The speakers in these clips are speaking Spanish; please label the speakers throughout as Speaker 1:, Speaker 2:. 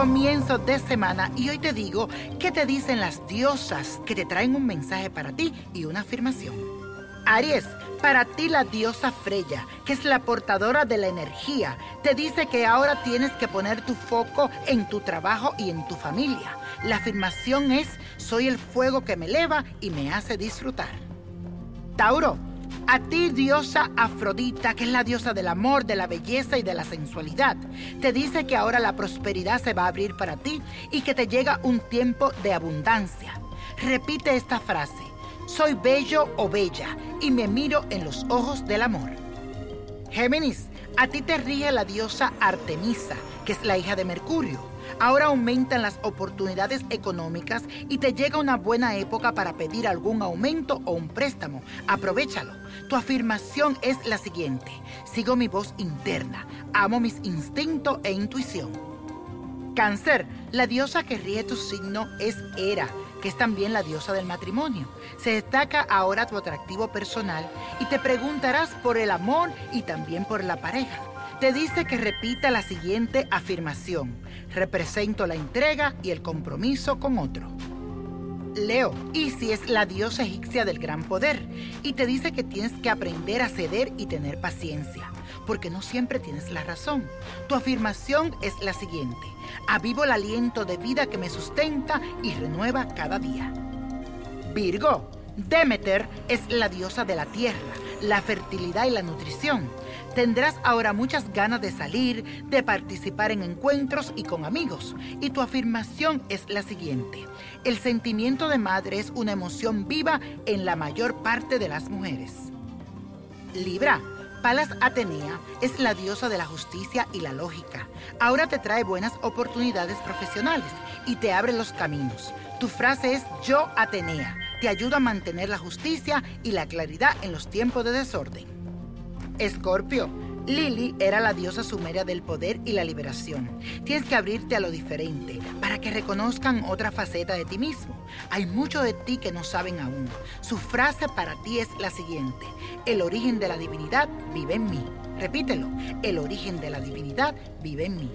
Speaker 1: comienzo de semana y hoy te digo qué te dicen las diosas que te traen un mensaje para ti y una afirmación. Aries, para ti la diosa Freya, que es la portadora de la energía, te dice que ahora tienes que poner tu foco en tu trabajo y en tu familia. La afirmación es, soy el fuego que me eleva y me hace disfrutar. Tauro, a ti, diosa Afrodita, que es la diosa del amor, de la belleza y de la sensualidad, te dice que ahora la prosperidad se va a abrir para ti y que te llega un tiempo de abundancia. Repite esta frase, soy bello o bella y me miro en los ojos del amor. Géminis, a ti te rige la diosa Artemisa, que es la hija de Mercurio. Ahora aumentan las oportunidades económicas y te llega una buena época para pedir algún aumento o un préstamo. Aprovechalo. Tu afirmación es la siguiente. Sigo mi voz interna. Amo mis instintos e intuición. Cáncer, la diosa que rige tu signo es Hera, que es también la diosa del matrimonio. Se destaca ahora tu atractivo personal y te preguntarás por el amor y también por la pareja te dice que repita la siguiente afirmación. Represento la entrega y el compromiso con otro. Leo, Isis es la diosa egipcia del gran poder y te dice que tienes que aprender a ceder y tener paciencia, porque no siempre tienes la razón. Tu afirmación es la siguiente. Avivo el aliento de vida que me sustenta y renueva cada día. Virgo, Demeter es la diosa de la tierra, la fertilidad y la nutrición. Tendrás ahora muchas ganas de salir, de participar en encuentros y con amigos. Y tu afirmación es la siguiente. El sentimiento de madre es una emoción viva en la mayor parte de las mujeres. Libra. Palas Atenea es la diosa de la justicia y la lógica. Ahora te trae buenas oportunidades profesionales y te abre los caminos. Tu frase es yo Atenea. Te ayuda a mantener la justicia y la claridad en los tiempos de desorden. Escorpio. Lili era la diosa sumeria del poder y la liberación. Tienes que abrirte a lo diferente para que reconozcan otra faceta de ti mismo. Hay mucho de ti que no saben aún. Su frase para ti es la siguiente. El origen de la divinidad vive en mí. Repítelo. El origen de la divinidad vive en mí.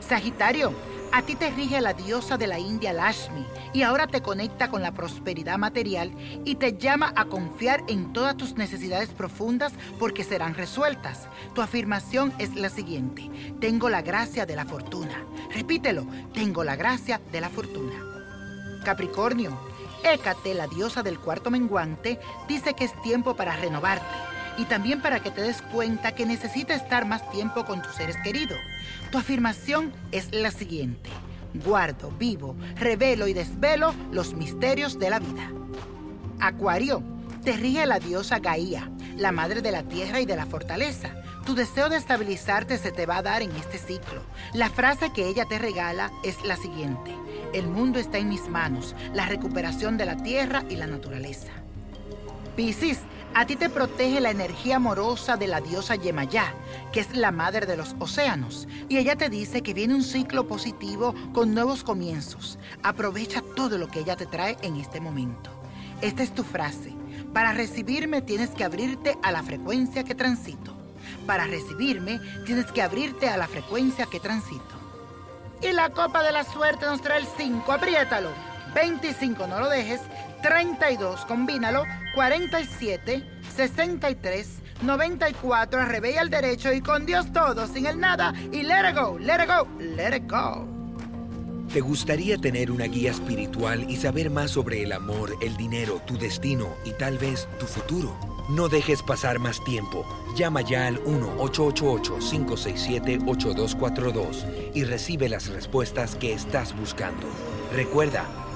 Speaker 1: Sagitario. A ti te rige la diosa de la India Lashmi y ahora te conecta con la prosperidad material y te llama a confiar en todas tus necesidades profundas porque serán resueltas. Tu afirmación es la siguiente, tengo la gracia de la fortuna. Repítelo, tengo la gracia de la fortuna. Capricornio, Écate, la diosa del cuarto menguante, dice que es tiempo para renovarte y también para que te des cuenta que necesitas estar más tiempo con tus seres queridos. Tu afirmación es la siguiente. Guardo, vivo, revelo y desvelo los misterios de la vida. Acuario, te rige la diosa Gaía, la madre de la tierra y de la fortaleza. Tu deseo de estabilizarte se te va a dar en este ciclo. La frase que ella te regala es la siguiente. El mundo está en mis manos, la recuperación de la tierra y la naturaleza. Piscis, a ti te protege la energía amorosa de la diosa Yemayá, que es la madre de los océanos. Y ella te dice que viene un ciclo positivo con nuevos comienzos. Aprovecha todo lo que ella te trae en este momento. Esta es tu frase. Para recibirme tienes que abrirte a la frecuencia que transito. Para recibirme tienes que abrirte a la frecuencia que transito. Y la copa de la suerte nos trae el 5. Apriétalo. 25, no lo dejes. 32, combínalo, 47, 63, 94, arrebella al derecho y con Dios todo, sin el nada y let it go, let it go, let it go.
Speaker 2: ¿Te gustaría tener una guía espiritual y saber más sobre el amor, el dinero, tu destino y tal vez tu futuro? No dejes pasar más tiempo. Llama ya al 1-888-567-8242 y recibe las respuestas que estás buscando. Recuerda,